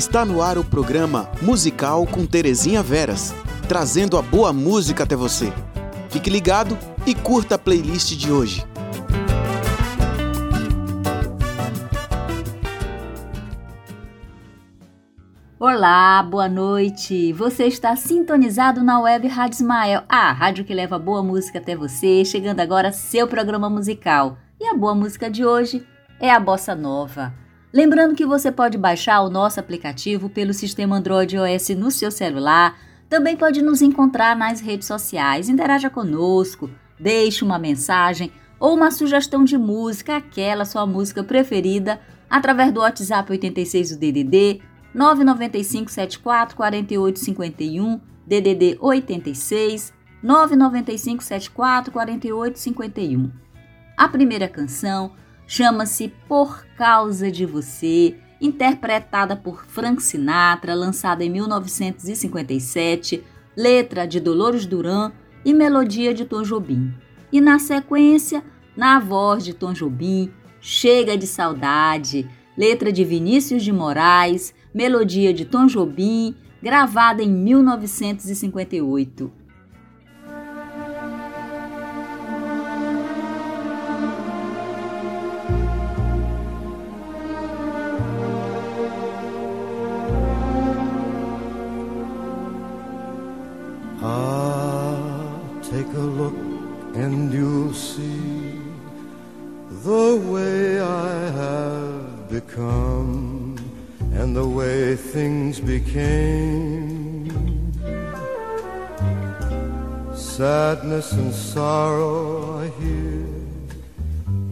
Está no ar o programa Musical com Terezinha Veras, trazendo a boa música até você. Fique ligado e curta a playlist de hoje. Olá, boa noite. Você está sintonizado na web Rádio Ismael, a rádio que leva boa música até você. Chegando agora seu programa musical. E a boa música de hoje é a bossa nova. Lembrando que você pode baixar o nosso aplicativo pelo sistema Android OS no seu celular. Também pode nos encontrar nas redes sociais. Interaja conosco, deixe uma mensagem ou uma sugestão de música, aquela sua música preferida, através do WhatsApp 86 do DDD 995 74 48 51 DDD 86 995 74 48 51. A primeira canção chama-se Por Causa de Você, interpretada por Frank Sinatra, lançada em 1957, letra de Dolores Duran e melodia de Tom Jobim. E na sequência, na voz de Tom Jobim, Chega de Saudade, letra de Vinícius de Moraes, melodia de Tom Jobim, gravada em 1958. Sadness and sorrow I hear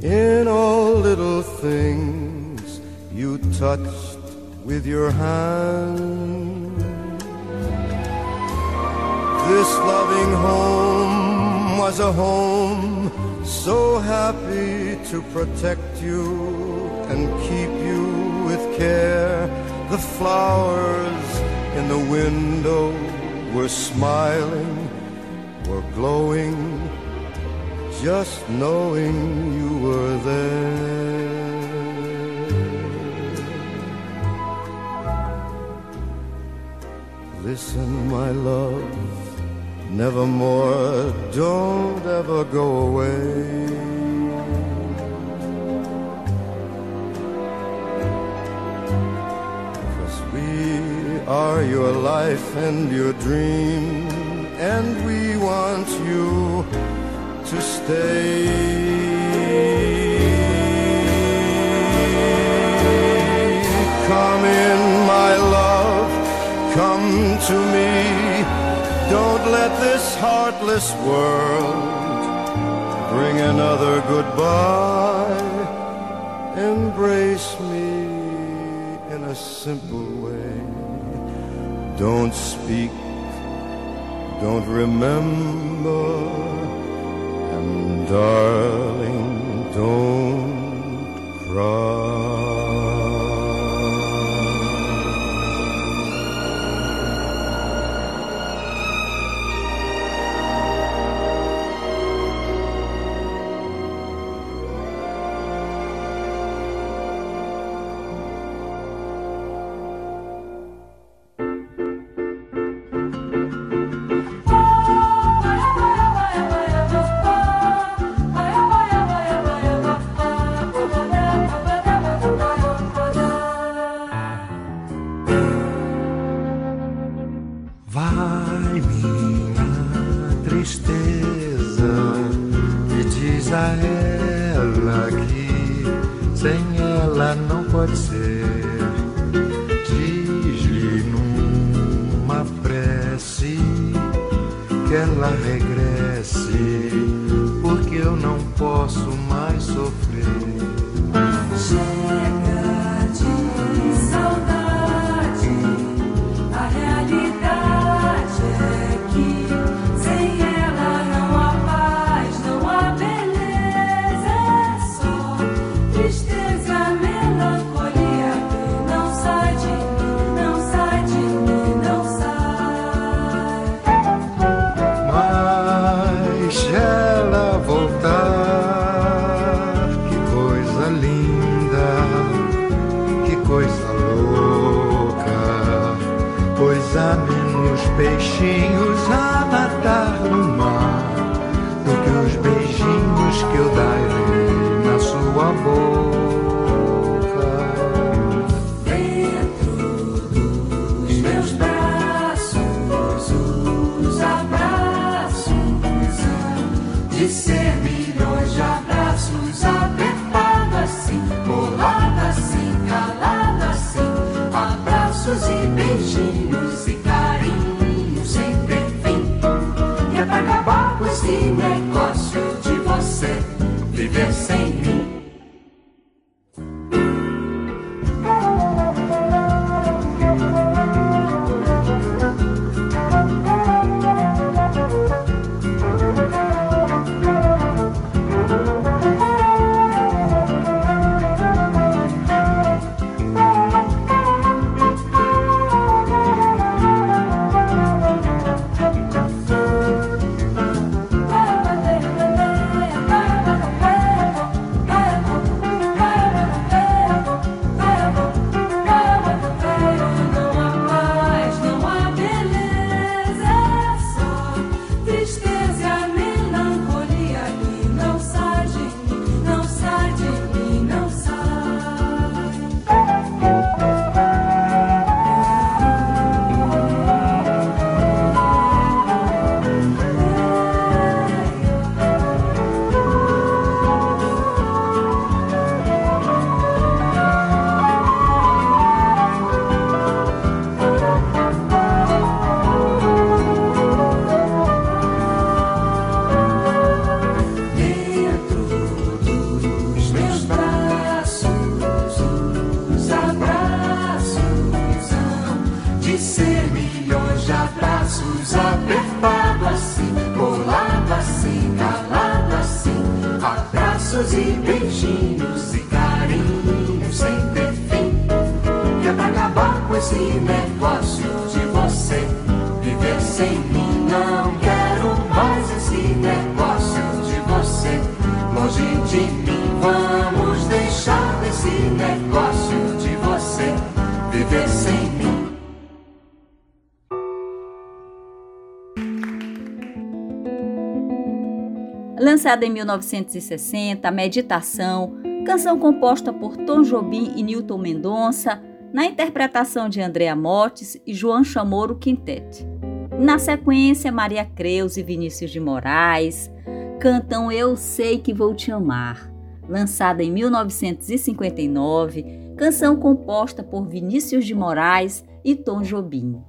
in all little things you touched with your hand. This loving home was a home so happy to protect you and keep you with care. The flowers in the window were smiling were glowing just knowing you were there. Listen, my love, nevermore, don't ever go away. Are your life and your dream and we want you to stay. Come in, my love, come to me. Don't let this heartless world bring another goodbye. Embrace me in a simple way. Don't speak don't remember. And darling, don't cry. Lançada em 1960, Meditação, canção composta por Tom Jobim e Newton Mendonça, na interpretação de Andrea Motes e João Chamorro Quintet. Na sequência, Maria Creus e Vinícius de Moraes cantam Eu Sei Que Vou Te Amar, lançada em 1959, canção composta por Vinícius de Moraes e Tom Jobim.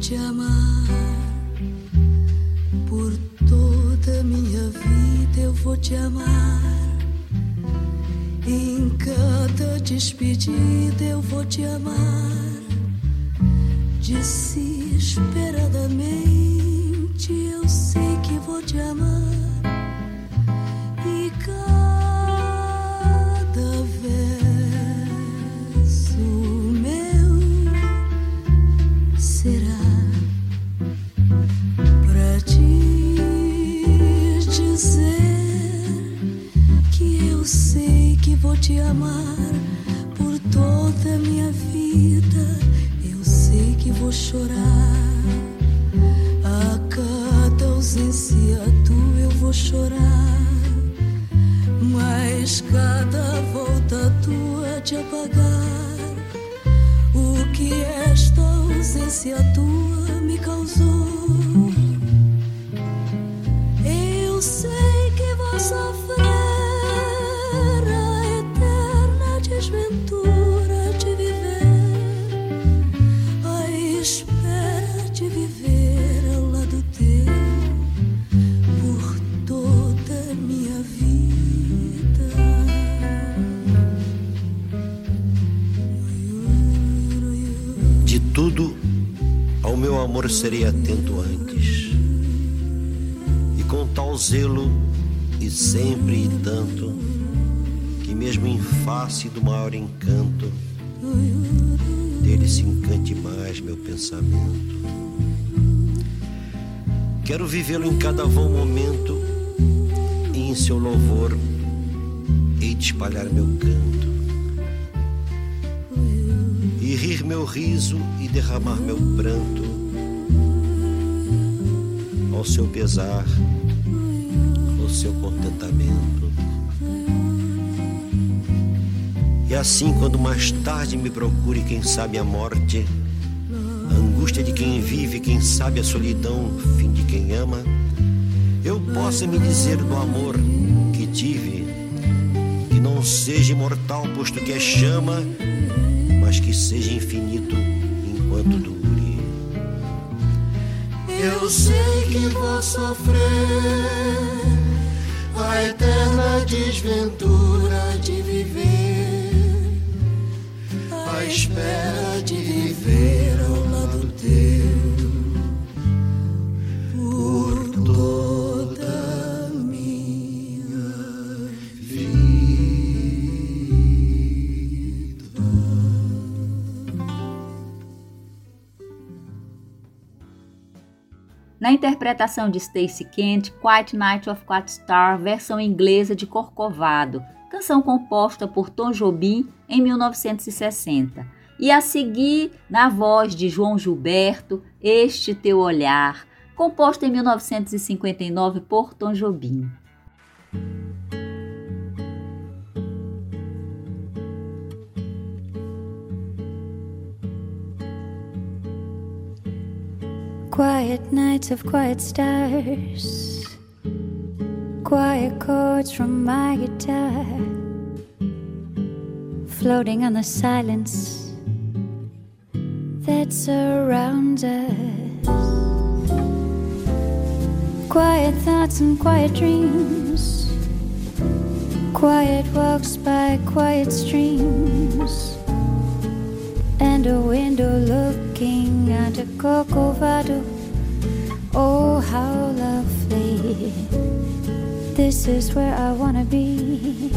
Te amar por toda minha vida. Eu vou te amar em cada despedida. Eu vou te amar desesperadamente. Face do maior encanto, dele se encante mais meu pensamento. Quero vivê-lo em cada vão momento, e em seu louvor hei de espalhar meu canto. E rir meu riso e derramar meu pranto ao seu pesar, ao seu contentamento. E assim, quando mais tarde me procure, quem sabe a morte, a angústia de quem vive, quem sabe a solidão, fim de quem ama, eu possa me dizer do amor que tive, que não seja imortal, posto que é chama, mas que seja infinito enquanto dura. Eu sei que vou sofrer a eterna desventura de viver, espera de viver ao lado teu por toda minha vida. Na interpretação de Stacy Kent, Quiet Night of Quiet Star, versão inglesa de Corcovado canção composta por Tom Jobim em 1960. E a seguir, na voz de João Gilberto, Este Teu Olhar, composta em 1959 por Tom Jobim. Quiet nights of quiet stars, quiet chords from my guitar, floating on the silence that surrounds us. Quiet thoughts and quiet dreams, quiet walks by quiet streams, and a window looking out a Corcovado. Oh, how lovely! This is where I wanna be.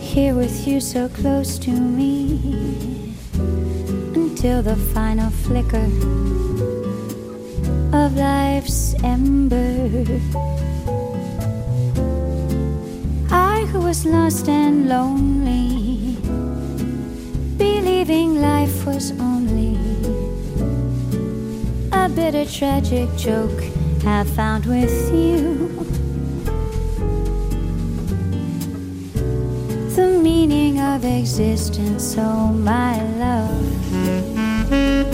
Here with you, so close to me, until the final flicker of life's ember. I who was lost and lonely, believing life was only a bitter tragic joke, have found with you of existence, oh my love.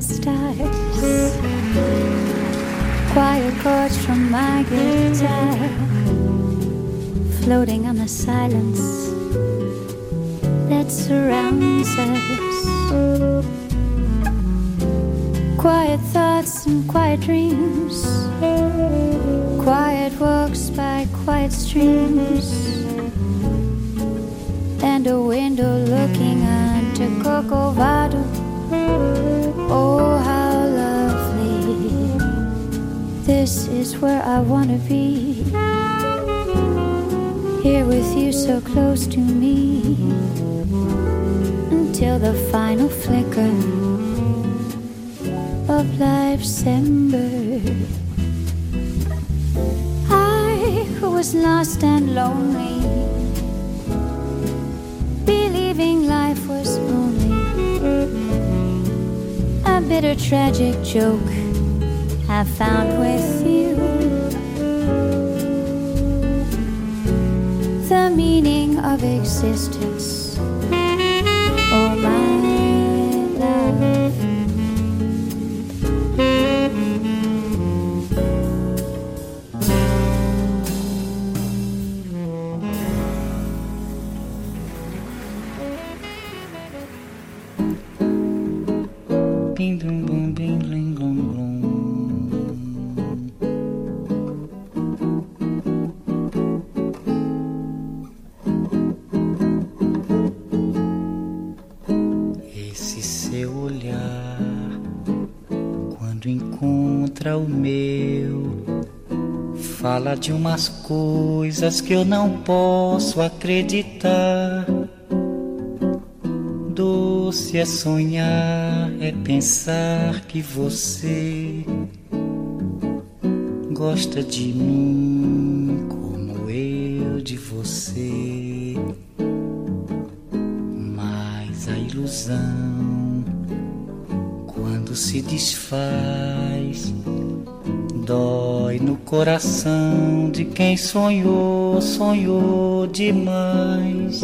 Quiet stars, quiet chords from my guitar, floating on the silence that surrounds This is where I wanna be. Here with you, so close to me, until the final flicker of life's ember. I who was lost and lonely, believing life was only a bitter, tragic joke I found with you. The meaning of existence. Fala de umas coisas que eu não posso acreditar. Doce é sonhar, é pensar que você gosta de mim como eu de você. Mas a ilusão, quando se desfaz, coração de quem sonhou, sonhou demais.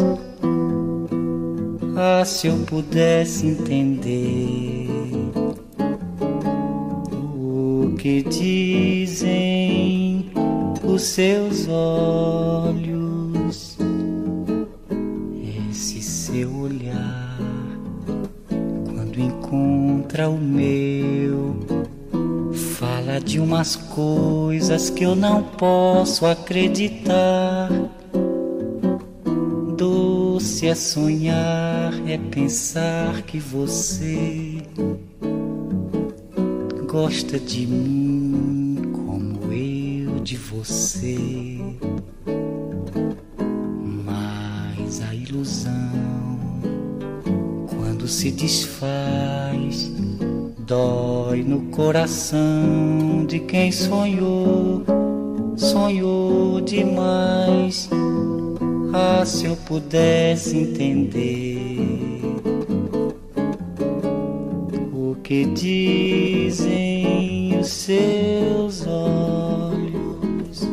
Ah, se eu pudesse entender o que dizem os seus olhos, esse seu olhar, quando encontra o meu, de umas coisas que eu não posso acreditar. Doce é sonhar, é pensar que você gosta de mim como eu de você. Mas a ilusão, quando se desfaz, dói no coração de quem sonhou, sonhou demais. Ah, se eu pudesse entender o que dizem os seus olhos.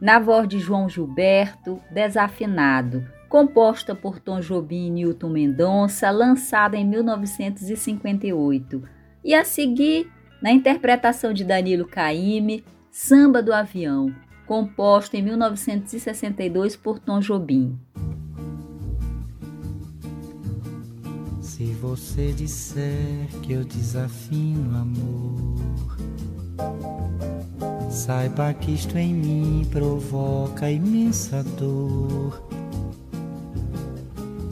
Na voz de João Gilberto, Desafinado, composta por Tom Jobim e Newton Mendonça, lançada em 1958. E a seguir, na interpretação de Danilo Caymmi, Samba do Avião, composto em 1962 por Tom Jobim. Se você disser que eu desafino amor, saiba que isto em mim provoca imensa dor.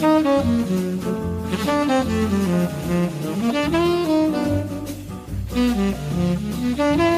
Thank you.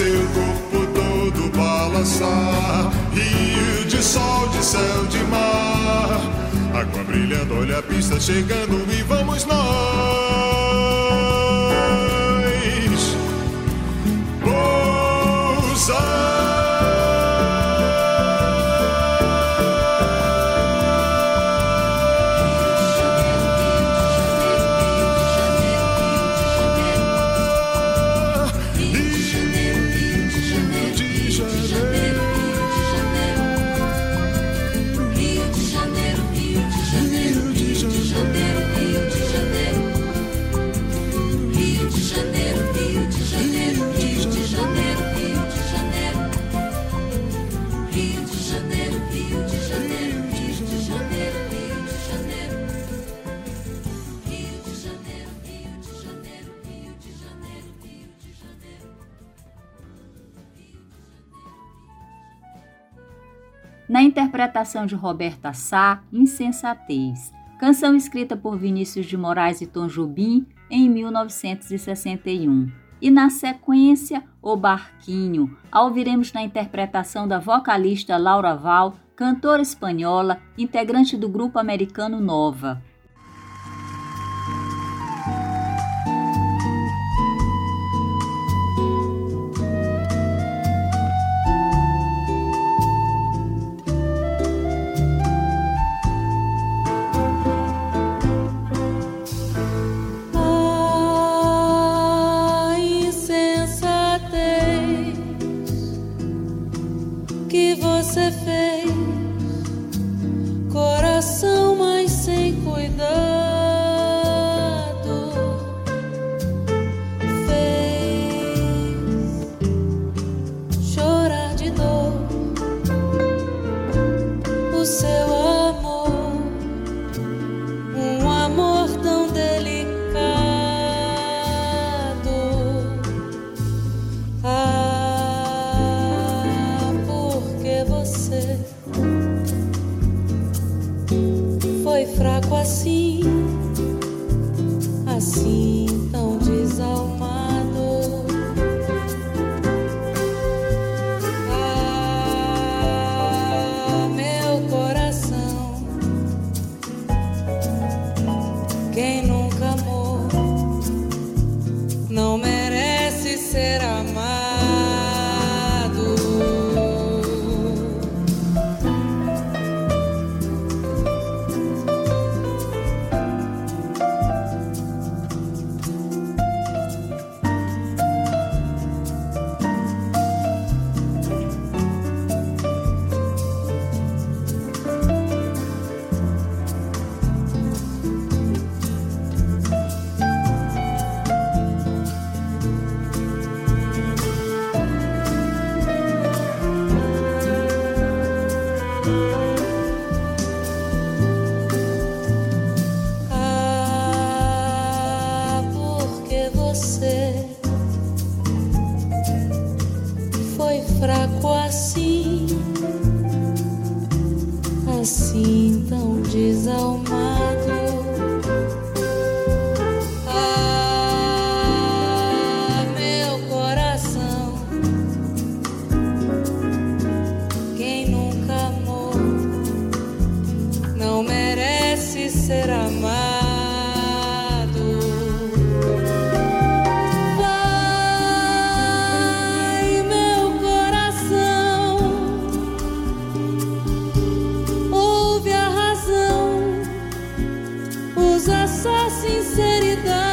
seu corpo todo balançar. Rio de sol, de céu, de mar. Água brilhando, olha a pista chegando e vamos nós. Interpretação de Roberta Sá, Insensatez, canção escrita por Vinícius de Moraes e Tom Jobim em 1961. E na sequência, O Barquinho, a ouviremos na interpretação da vocalista Laura Val, cantora espanhola, integrante do grupo americano Nova. Sua sinceridade.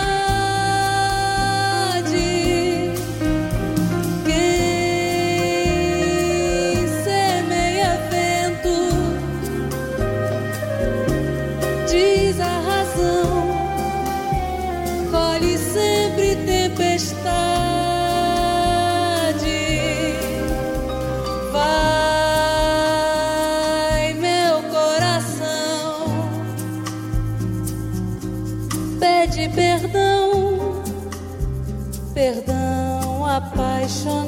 Tradition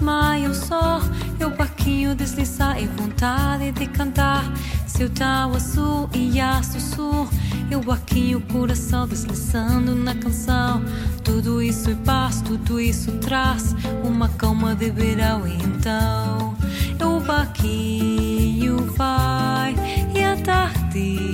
mar, desmaia o sol, e o barquinho deslizar e vontade de cantar. Seu tal azul e aço sul, eu aqui o coração deslizando na canção. Tudo isso é paz, tudo isso traz uma calma de verão. Então, eu barquinho vai e a tardinha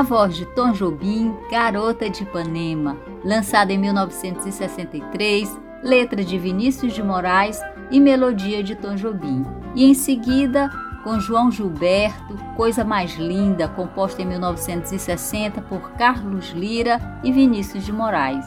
Na voz de Tom Jobim, Garota de Ipanema, lançada em 1963, letra de Vinícius de Moraes e melodia de Tom Jobim. E em seguida, com João Gilberto, Coisa Mais Linda, composta em 1960 por Carlos Lira e Vinícius de Moraes.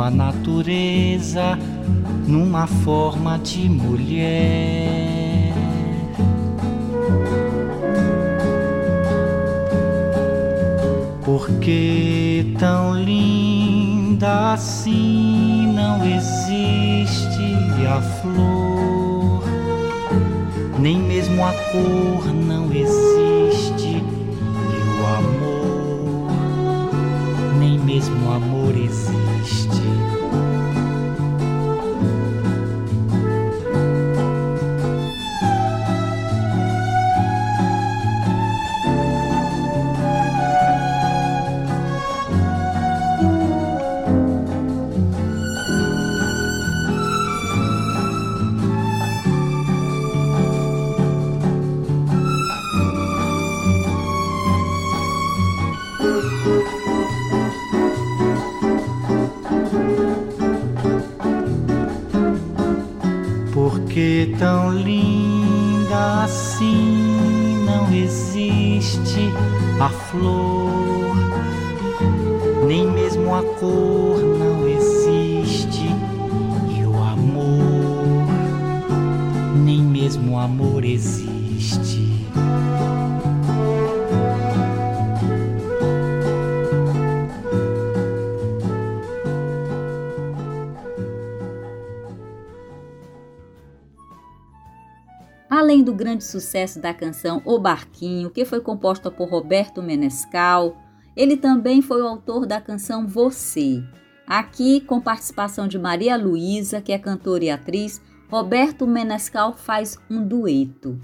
Perfumando a natureza numa forma de mulher. Porque tão linda assim não existe a flor, nem mesmo a cor não existe, grande sucesso da canção O Barquinho, que foi composta por Roberto Menescal, ele também foi o autor da canção Você. Aqui, com participação de Maria Luísa, que é cantora e atriz, Roberto Menescal faz um dueto.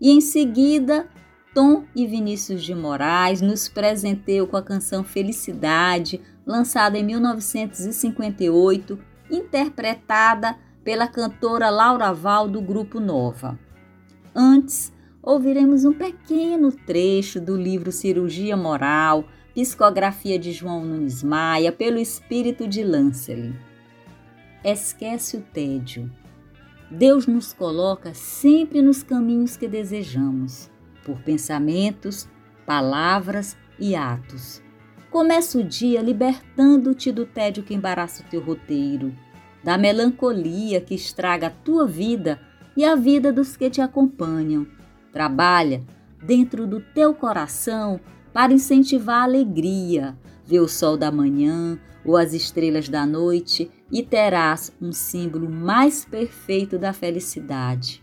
E em seguida, Tom e Vinícius de Moraes nos presenteiam com a canção Felicidade, lançada em 1958, interpretada pela cantora Laura Val do Grupo Nova. Antes, ouviremos um pequeno trecho do livro Cirurgia Moral, psicografia de João Nunes Maia, pelo espírito de Lancelin. Esquece o tédio. Deus nos coloca sempre nos caminhos que desejamos, por pensamentos, palavras e atos. Começa o dia libertando-te do tédio que embaraça o teu roteiro, da melancolia que estraga a tua vida e a vida dos que te acompanham. Trabalha dentro do teu coração para incentivar a alegria. Vê o sol da manhã ou as estrelas da noite e terás um símbolo mais perfeito da felicidade.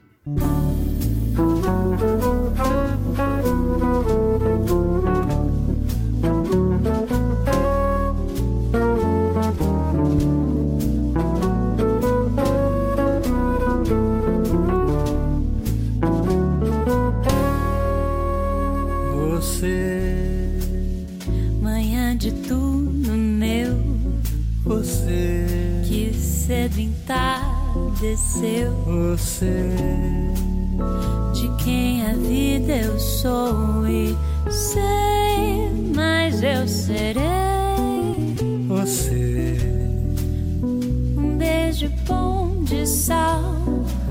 desceu. Você, de quem a vida eu sou e sei, mas eu serei. Você, um beijo bom de sal.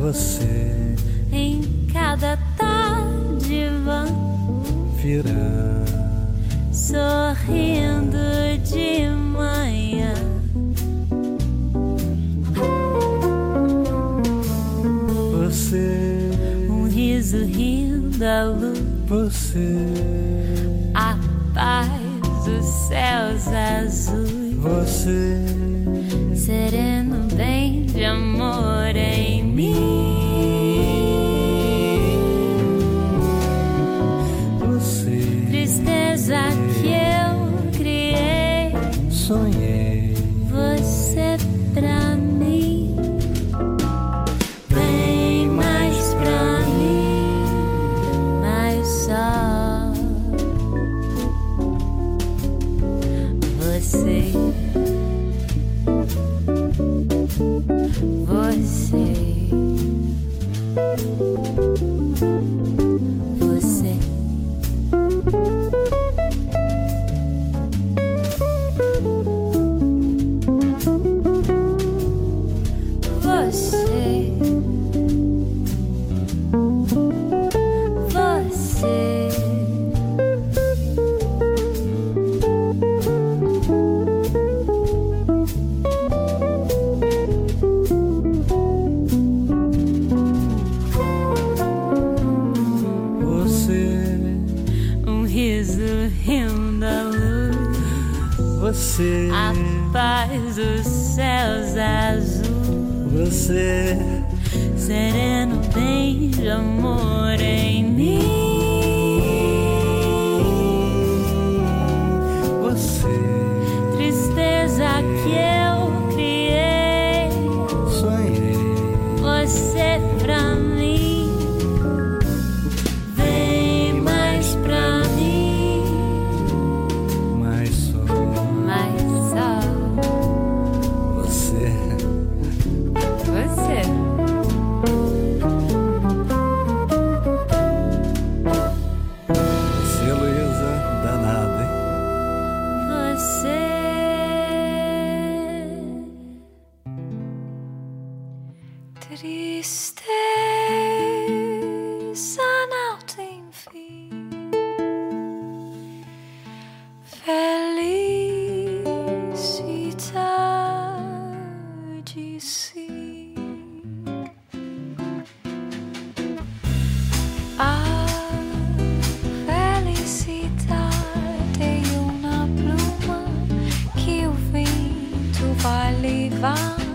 Você, em cada tarde vão virá, sorrindo demais. da luz. Você. A paz dos céus azuis. Você. Sereno bem de amor em mim. Você. Tristeza você. Você. 方。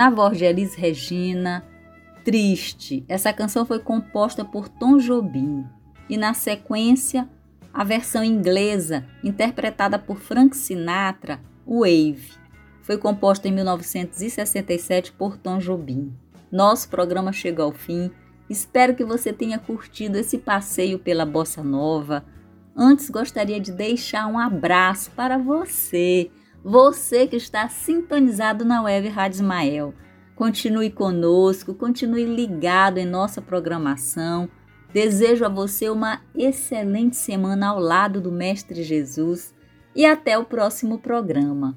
Na voz de Elis Regina, Triste. Essa canção foi composta por Tom Jobim e na sequência a versão inglesa interpretada por Frank Sinatra, Wave. Foi composta em 1967 por Tom Jobim. Nosso programa chegou ao fim. Espero que você tenha curtido esse passeio pela bossa nova. Antes gostaria de deixar um abraço para você, você que está sintonizado na web Rádio Ismael. Continue conosco, continue ligado em nossa programação. Desejo a você uma excelente semana ao lado do Mestre Jesus e até o próximo programa.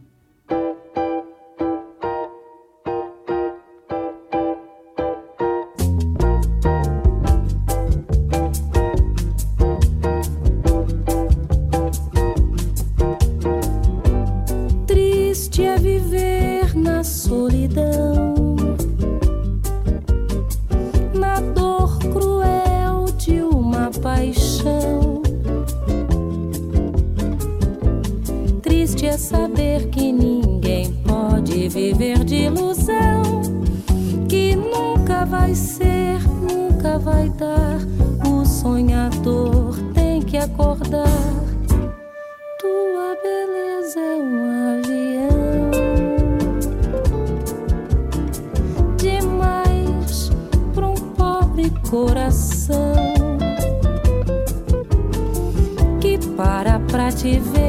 Coração. Que para pra te ver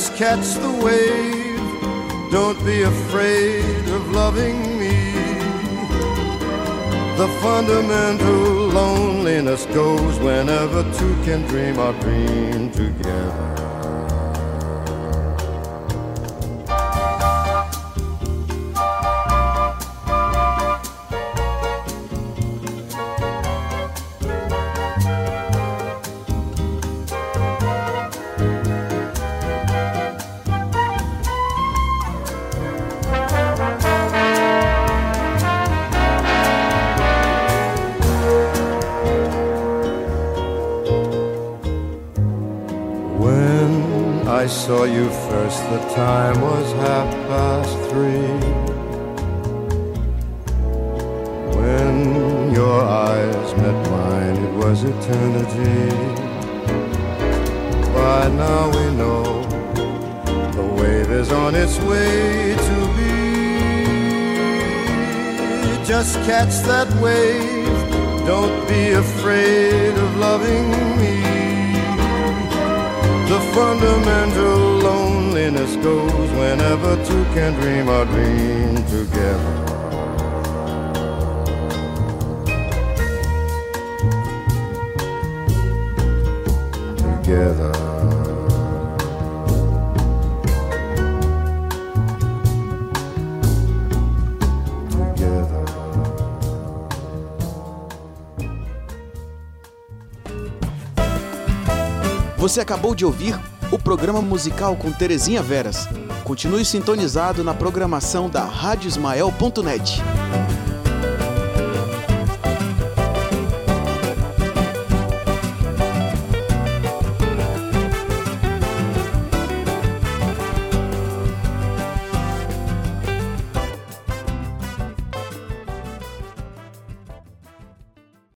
Just catch the wave, don't be afraid of loving me. The fundamental loneliness goes whenever two can dream our dream together. Its way to be. Just catch that wave, don't be afraid of loving me. The fundamental loneliness goes whenever two can dream a dream together. Together. Você acabou de ouvir o programa musical com Terezinha Veras. Continue sintonizado na programação da radiosmael.net.